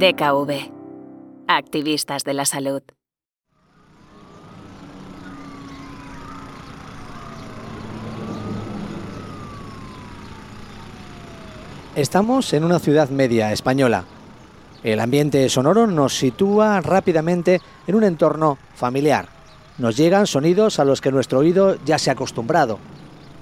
DKV. Activistas de la salud. Estamos en una ciudad media española. El ambiente sonoro nos sitúa rápidamente en un entorno familiar. Nos llegan sonidos a los que nuestro oído ya se ha acostumbrado.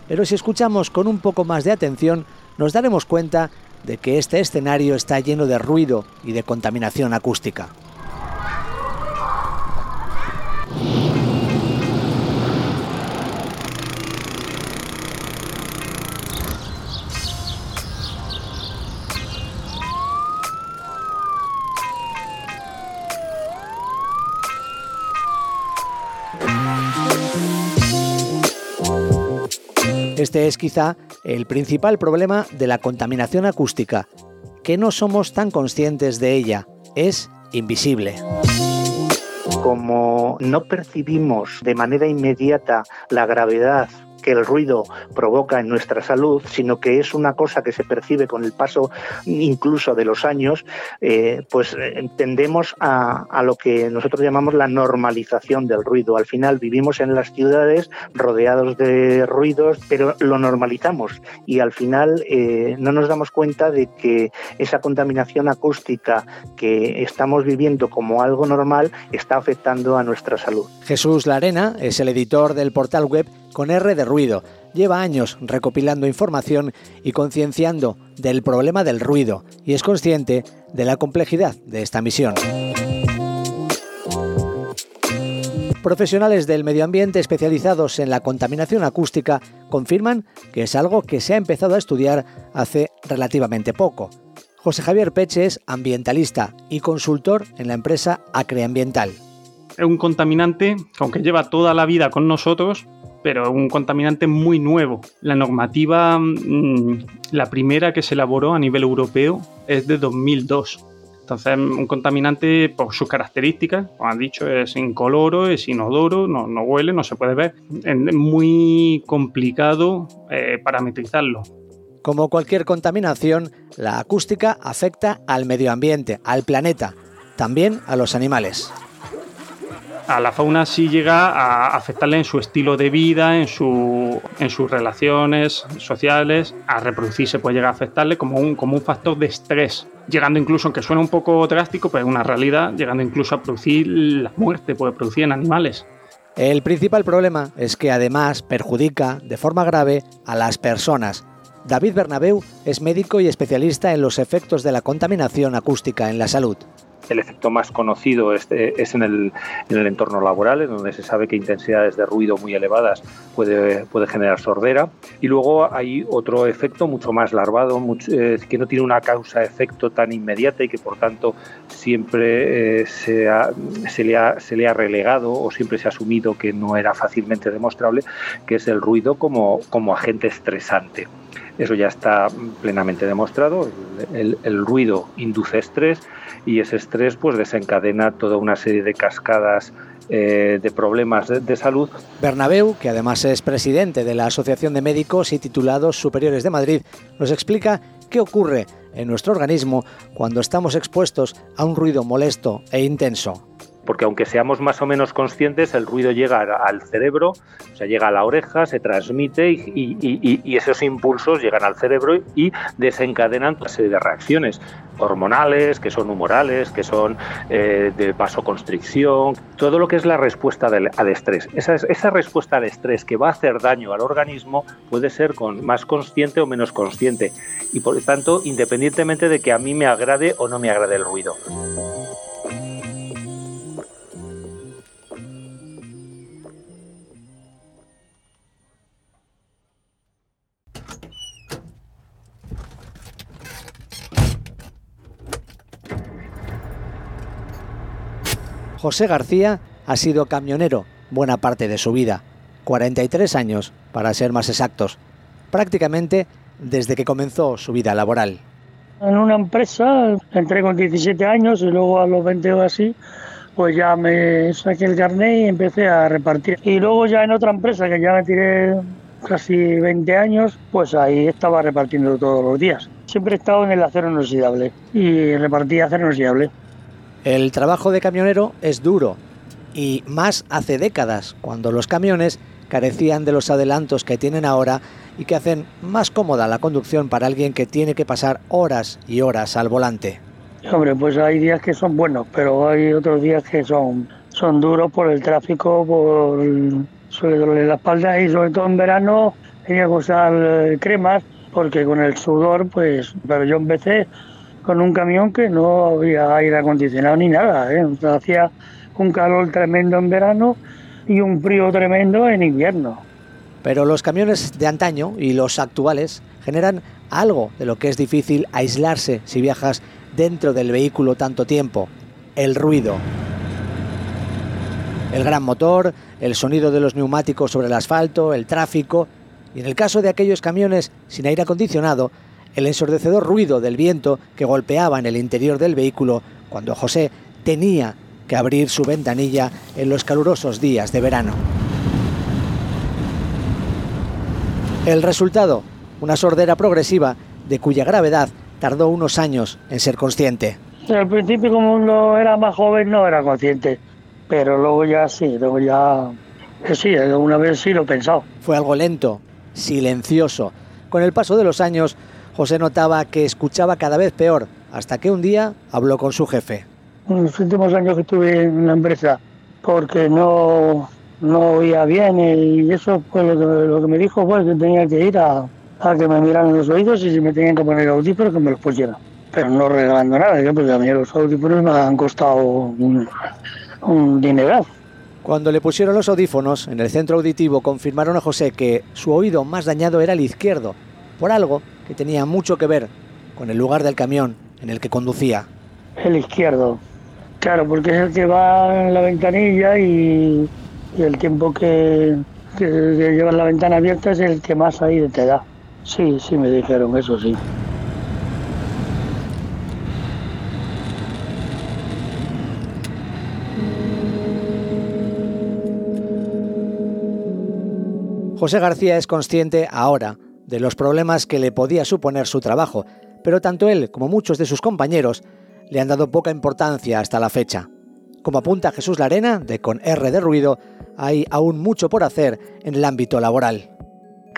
Pero si escuchamos con un poco más de atención, nos daremos cuenta de que este escenario está lleno de ruido y de contaminación acústica. Este es quizá el principal problema de la contaminación acústica, que no somos tan conscientes de ella, es invisible. Como no percibimos de manera inmediata la gravedad que el ruido provoca en nuestra salud, sino que es una cosa que se percibe con el paso incluso de los años, eh, pues eh, tendemos a, lo que nosotros llamamos la normalización del ruido. Al final vivimos en las ciudades rodeados de ruidos, pero lo normalizamos y al final eh, no nos damos cuenta de que esa contaminación acústica que estamos viviendo como algo normal está afectando a nuestra salud. Jesús Larena es el editor del portal web con R de ruido. Lleva años recopilando información y concienciando del problema del ruido y es consciente de la complejidad de esta misión. Profesionales del medio ambiente especializados en la contaminación acústica confirman que es algo que se ha empezado a estudiar hace relativamente poco. José Javier Peche es ambientalista y consultor en la empresa Acreambiental. Es un contaminante, aunque lleva toda la vida con nosotros, pero un contaminante muy nuevo. La normativa, mm, la primera que se elaboró a nivel europeo es de 2002. Entonces, un contaminante por sus características, como han dicho, es incoloro, es inodoro, no, huele, no se puede ver. Es muy complicado eh, parametrizarlo. Como cualquier contaminación, la acústica afecta al medio ambiente, al planeta, también a los animales a la fauna sí llega a afectarle en su estilo de vida, en, su, en sus relaciones sociales, a reproducirse puede llegar a afectarle como un, como un factor de estrés, llegando incluso, aunque suena un poco drástico, pero es una realidad, llegando incluso a producir la muerte, puede producir en animales. El principal problema es que además perjudica de forma grave a las personas. David Bernabeu es médico y especialista en los efectos de la contaminación acústica en la salud el efecto más conocido es, en, el, entorno laboral, en donde se sabe que intensidades de ruido muy elevadas puede, puede generar sordera. Y luego hay otro efecto mucho más larvado, eh, que no tiene una causa-efecto tan inmediata y que por tanto siempre eh, se, ha, le ha, relegado o siempre se ha asumido que no era fácilmente demostrable, que es el ruido como agente estresante. Eso ya está plenamente demostrado. El, ruido induce estrés y ese estrés pues desencadena toda una serie de cascadas eh, de problemas de, salud. Bernabeu, que además es presidente de la Asociación de Médicos y Titulados Superiores de Madrid, nos explica qué ocurre en nuestro organismo cuando estamos expuestos a un ruido molesto e intenso porque aunque seamos más o menos conscientes, el ruido llega al cerebro, o sea, llega a la oreja, se transmite y, esos impulsos llegan al cerebro y desencadenan una serie de reacciones hormonales, que son humorales, que son eh, de vasoconstricción, todo lo que es la respuesta al estrés. Esa, esa respuesta al estrés que va a hacer daño al organismo puede ser con, más consciente o menos consciente y por lo tanto independientemente de que a mí me agrade o no me agrade el ruido. José García ha sido camionero buena parte de su vida, 43 años para ser más exactos, prácticamente desde que comenzó su vida laboral. En una empresa entré con 17 años y luego a los 20 o así pues ya me saqué el carnet y empecé a repartir. Y luego ya en otra empresa que ya me tiré casi 20 años, pues ahí estaba repartiendo todos los días. Siempre he estado en el acero inoxidable y repartí acero inoxidable. El trabajo de camionero es duro y más hace décadas, cuando los camiones carecían de los adelantos que tienen ahora y que hacen más cómoda la conducción para alguien que tiene que pasar horas y horas al volante. Hombre, pues hay días que son buenos, pero hay otros días que son, son duros por el tráfico, por suele la espalda y sobre todo en verano tenía que usar cremas porque con el sudor, pues, pero yo empecé con un camión que no había aire acondicionado ni nada, ¿eh? hacía un calor tremendo en verano y un frío tremendo en invierno. Pero los camiones de antaño y los actuales generan algo de lo que es difícil aislarse si viajas dentro del vehículo tanto tiempo, el ruido. El gran motor, el sonido de los neumáticos sobre el asfalto, el tráfico y en el caso de aquellos camiones sin aire acondicionado, el ensordecedor ruido del viento que golpeaba en el interior del vehículo cuando José tenía que abrir su ventanilla en los calurosos días de verano. El resultado, una sordera progresiva de cuya gravedad tardó unos años en ser consciente. Al principio como no era más joven no era consciente, pero luego ya sí, luego ya sí, una vez sí lo he pensado. Fue algo lento, silencioso. Con el paso de los años, José notaba que escuchaba cada vez peor, hasta que un día habló con su jefe. En los últimos años que estuve en la empresa, porque no, no oía bien y eso fue lo que, me dijo fue que tenía que ir a, que me miraran los oídos y si me tenían que poner audífonos que me los pusieran. Pero no regalando nada, porque a mí los audífonos me han costado un, un dinero. Cuando le pusieron los audífonos en el centro auditivo confirmaron a José que su oído más dañado era el izquierdo, por algo que tenía mucho que ver con el lugar del camión en el que conducía. El izquierdo, claro, porque es el que va en la ventanilla y, el tiempo que, que, lleva la ventana abierta es el que más ahí te da. Sí, sí, me dijeron eso, sí. José García es consciente ahora de los problemas que le podía suponer su trabajo, pero tanto él como muchos de sus compañeros le han dado poca importancia hasta la fecha. Como apunta Jesús Larena, de Con R de Ruido, hay aún mucho por hacer en el ámbito laboral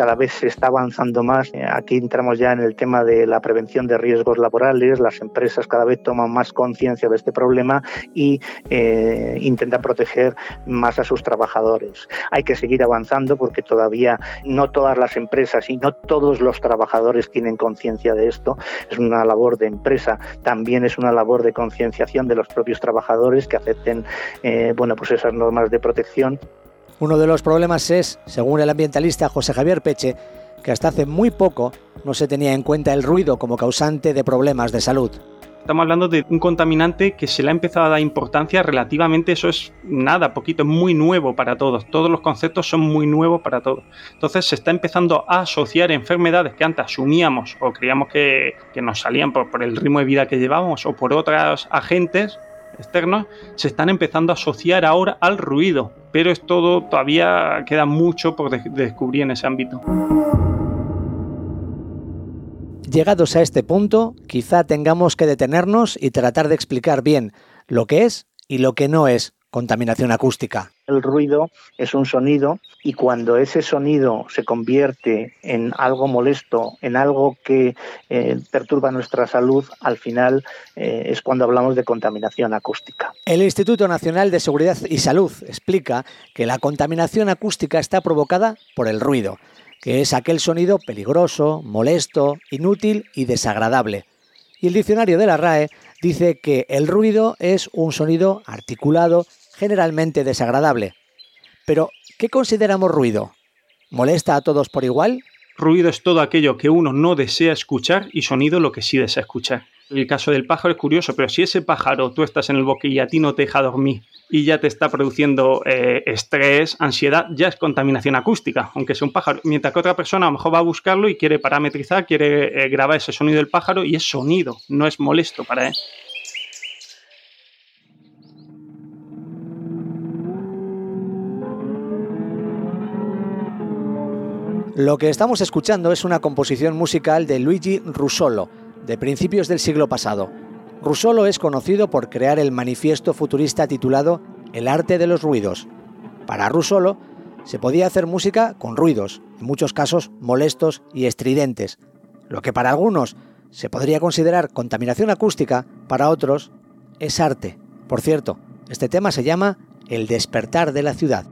cada vez se está avanzando más. Eh, aquí entramos ya en el tema de la prevención de riesgos laborales. Las empresas cada vez toman más conciencia de este problema y eh, intentan proteger más a sus trabajadores. Hay que seguir avanzando porque todavía no todas las empresas y no todos los trabajadores tienen conciencia de esto. Es una labor de empresa, también es una labor de concienciación de los propios trabajadores que acepten eh, bueno, pues esas normas de protección uno de los problemas es, según el ambientalista José Javier Peche, que hasta hace muy poco no se tenía en cuenta el ruido como causante de problemas de salud. Estamos hablando de un contaminante que se le ha empezado a dar importancia relativamente, eso es nada, poquito, es muy nuevo para todos. Todos los conceptos son muy nuevos para todos. Entonces se está empezando a asociar enfermedades que antes asumíamos o creíamos que, nos salían por, por el ritmo de vida que llevábamos o por otros agentes externos se están empezando a asociar ahora al ruido, pero es todo, todavía queda mucho por descubrir en ese ámbito. Llegados a este punto, quizá tengamos que detenernos y tratar de explicar bien lo que es y lo que no es contaminación acústica. El ruido es un sonido y cuando ese sonido se convierte en algo molesto, en algo que eh, perturba nuestra salud, al final eh, es cuando hablamos de contaminación acústica. El Instituto Nacional de Seguridad y Salud explica que la contaminación acústica está provocada por el ruido, que es aquel sonido peligroso, molesto, inútil y desagradable. Y el diccionario de la RAE dice que el ruido es un sonido articulado, generalmente desagradable. Pero, ¿qué consideramos ruido? ¿Molesta a todos por igual? Ruido es todo aquello que uno no desea escuchar y sonido lo que sí desea escuchar. El caso del pájaro es curioso, pero si ese pájaro tú estás en el bosque y a ti no te deja dormir y ya te está produciendo eh, estrés, ansiedad, ya es contaminación acústica, aunque sea un pájaro. Mientras que otra persona a lo mejor va a buscarlo y quiere parametrizar, quiere eh, grabar ese sonido del pájaro y es sonido, no es molesto para él. Lo que estamos escuchando es una composición musical de Luigi Russolo, de principios del siglo pasado. Rusolo es conocido por crear el manifiesto futurista titulado El arte de los ruidos. Para Rusolo se podía hacer música con ruidos, en muchos casos molestos y estridentes, lo que para algunos se podría considerar contaminación acústica, para otros es arte. Por cierto, este tema se llama El despertar de la ciudad.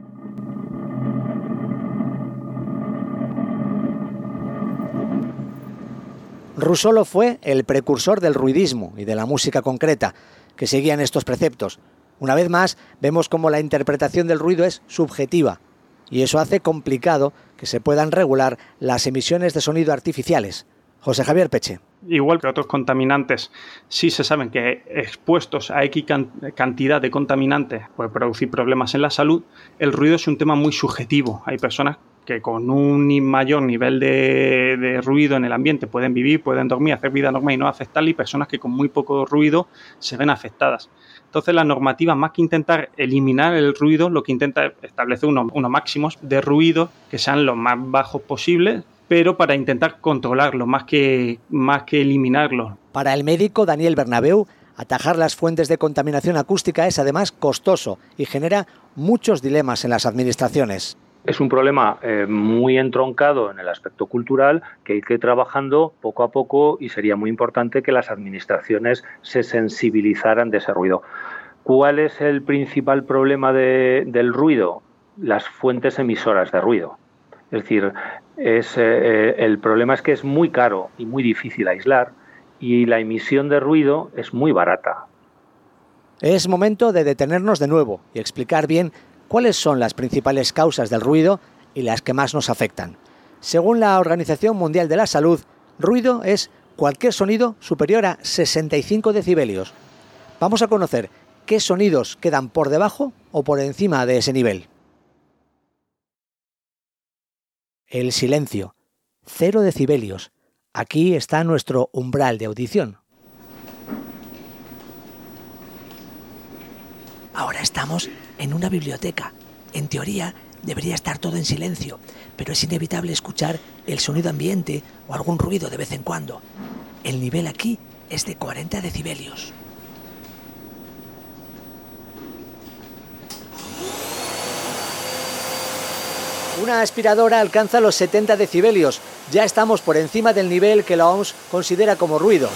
Rusolo fue el precursor del ruidismo y de la música concreta, que seguían estos preceptos. Una vez más, vemos cómo la interpretación del ruido es subjetiva, y eso hace complicado que se puedan regular las emisiones de sonido artificiales. José Javier Peche. Igual que otros contaminantes, sí se saben que expuestos a X cantidad de contaminantes puede producir problemas en la salud, el ruido es un tema muy subjetivo. Hay personas que con un mayor nivel de, ruido en el ambiente pueden vivir, pueden dormir, hacer vida normal y no afectarle, y personas que con muy poco ruido se ven afectadas. Entonces la normativa, más que intentar eliminar el ruido, lo que intenta es establecer unos, unos máximos de ruido que sean los más bajos posibles, pero para intentar controlarlo, más que, más que eliminarlo. Para el médico Daniel Bernabeu, atajar las fuentes de contaminación acústica es además costoso y genera muchos dilemas en las administraciones. Es un problema eh, muy entroncado en el aspecto cultural que hay que ir trabajando poco a poco y sería muy importante que las administraciones se sensibilizaran de ese ruido. ¿Cuál es el principal problema del ruido? Las fuentes emisoras de ruido. Es decir, es, eh, eh, el problema es que es muy caro y muy difícil aislar y la emisión de ruido es muy barata. Es momento de detenernos de nuevo y explicar bien ¿Cuáles son las principales causas del ruido y las que más nos afectan? Según la Organización Mundial de la Salud, ruido es cualquier sonido superior a 65 decibelios. Vamos a conocer qué sonidos quedan por debajo o por encima de ese nivel. El silencio, 0 decibelios. Aquí está nuestro umbral de audición. Ahora estamos en una biblioteca. En teoría debería estar todo en silencio, pero es inevitable escuchar el sonido ambiente o algún ruido de vez en cuando. El nivel aquí es de 40 decibelios. Una aspiradora alcanza los 70 decibelios. Ya estamos por encima del nivel que la OMS considera como ruido.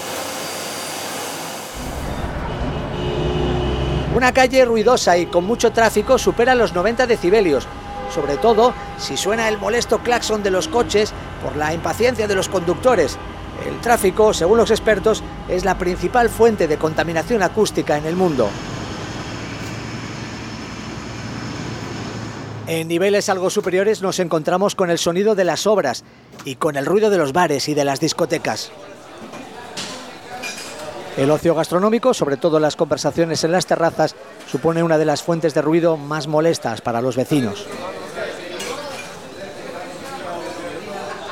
Una calle ruidosa y con mucho tráfico supera los 90 decibelios, sobre todo si suena el molesto claxon de los coches por la impaciencia de los conductores. El tráfico, según los expertos, es la principal fuente de contaminación acústica en el mundo. En niveles algo superiores nos encontramos con el sonido de las obras y con el ruido de los bares y de las discotecas. El ocio gastronómico, sobre todo las conversaciones en las terrazas, supone una de las fuentes de ruido más molestas para los vecinos.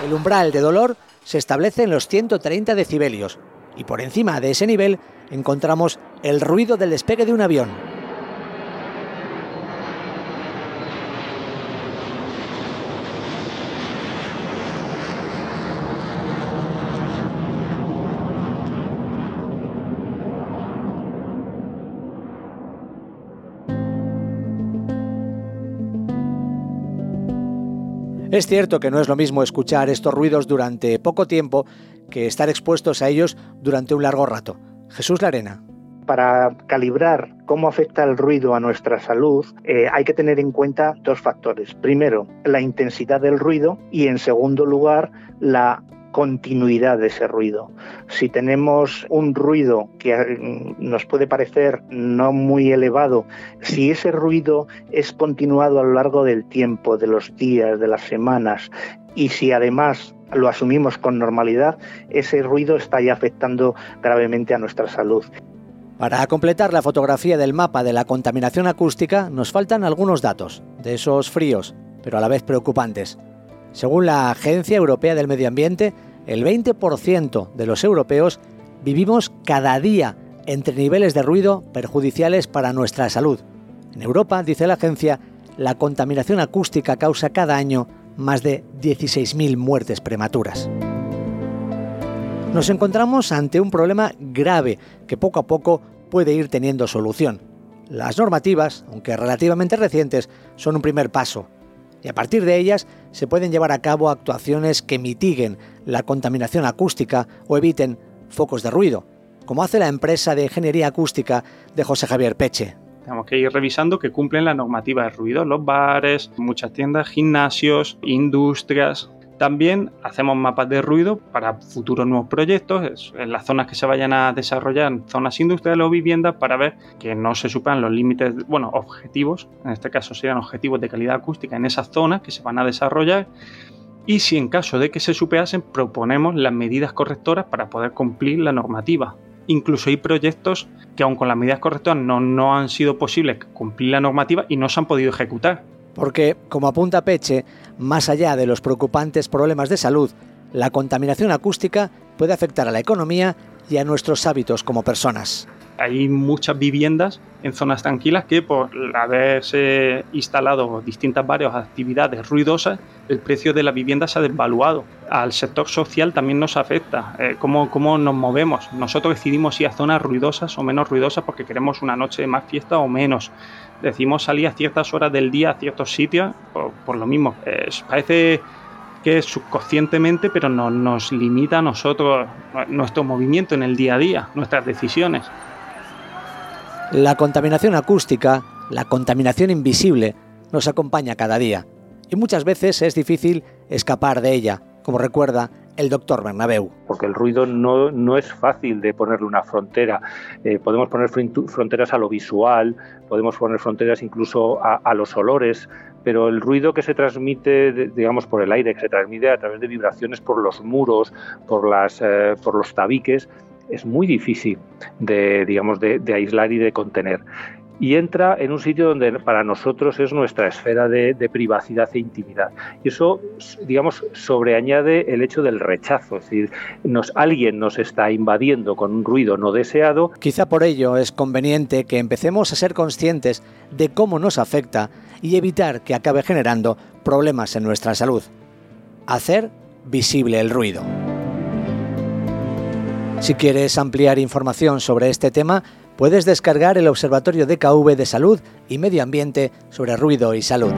El umbral de dolor se establece en los 130 decibelios y por encima de ese nivel encontramos el ruido del despegue de un avión. Es cierto que no es lo mismo escuchar estos ruidos durante poco tiempo que estar expuestos a ellos durante un largo rato. Jesús Larena. Para calibrar cómo afecta el ruido a nuestra salud, eh, hay que tener en cuenta dos factores. Primero, la intensidad del ruido y en segundo lugar, la continuidad de ese ruido. Si tenemos un ruido que mm, nos puede parecer no muy elevado, si ese ruido es continuado a lo largo del tiempo, de los días, de las semanas, y si además lo asumimos con normalidad, ese ruido está ya afectando gravemente a nuestra salud. Para completar la fotografía del mapa de la contaminación acústica, nos faltan algunos datos, de esos fríos, pero a la vez preocupantes. Según la Agencia Europea del Medio Ambiente, el 20% de los europeos vivimos cada día entre niveles de ruido perjudiciales para nuestra salud. En Europa, dice la agencia, la contaminación acústica causa cada año más de 16.000 muertes prematuras. Nos encontramos ante un problema grave que poco a poco puede ir teniendo solución. Las normativas, aunque relativamente recientes, son un primer paso, y a partir de ellas se pueden llevar a cabo actuaciones que mitiguen la contaminación acústica o eviten focos de ruido, como hace la empresa de ingeniería acústica de José Javier Peche. Tenemos que ir revisando que cumplen la normativa de ruido, los bares, muchas tiendas, gimnasios, industrias, también hacemos mapas de ruido para futuros nuevos proyectos, en las zonas que se vayan a desarrollar, zonas industriales o viviendas, para ver que no se superan los límites, bueno, objetivos, en este caso serían objetivos de calidad acústica en esas zonas que se van a desarrollar. Y si en caso de que se superasen, proponemos las medidas correctoras para poder cumplir la normativa. Incluso hay proyectos que aun con las medidas correctoras no, no han sido posibles cumplir la normativa y no se han podido ejecutar porque, como apunta Peche, más allá de los preocupantes problemas de salud, la contaminación acústica puede afectar a la economía y a nuestros hábitos como personas. Hay muchas viviendas en zonas tranquilas que por haberse instalado distintas varias actividades ruidosas, el precio de la vivienda se ha desvaluado. Al sector social también nos afecta, eh, cómo, cómo nos movemos. Nosotros decidimos ir a zonas ruidosas o menos ruidosas porque queremos una noche de más fiesta o menos decimos salir a ciertas horas del día a ciertos sitios, por, lo mismo. parece que subconscientemente, pero no, nos limita a nosotros nuestro movimiento en el día a día, nuestras decisiones. La contaminación acústica, la contaminación invisible, nos acompaña cada día y muchas veces es difícil escapar de ella, como recuerda el doctor Bernabeu. Porque el ruido no, no es fácil de ponerle una frontera. Eh, podemos poner fronteras a lo visual, podemos poner fronteras incluso a, los olores, pero el ruido que se transmite, digamos, por el aire, que se transmite a través de vibraciones por los muros, por, las, eh, por los tabiques, es muy difícil de, digamos, de aislar y de contener y entra en un sitio donde para nosotros es nuestra esfera de, privacidad e intimidad. Y eso, digamos, sobreañade el hecho del rechazo, es decir, alguien nos está invadiendo con un ruido no deseado. Quizá por ello es conveniente que empecemos a ser conscientes de cómo nos afecta y evitar que acabe generando problemas en nuestra salud. Hacer visible el ruido. Si quieres ampliar información sobre este tema, puedes descargar el Observatorio DKV de Salud y Medio Ambiente sobre Ruido y Salud.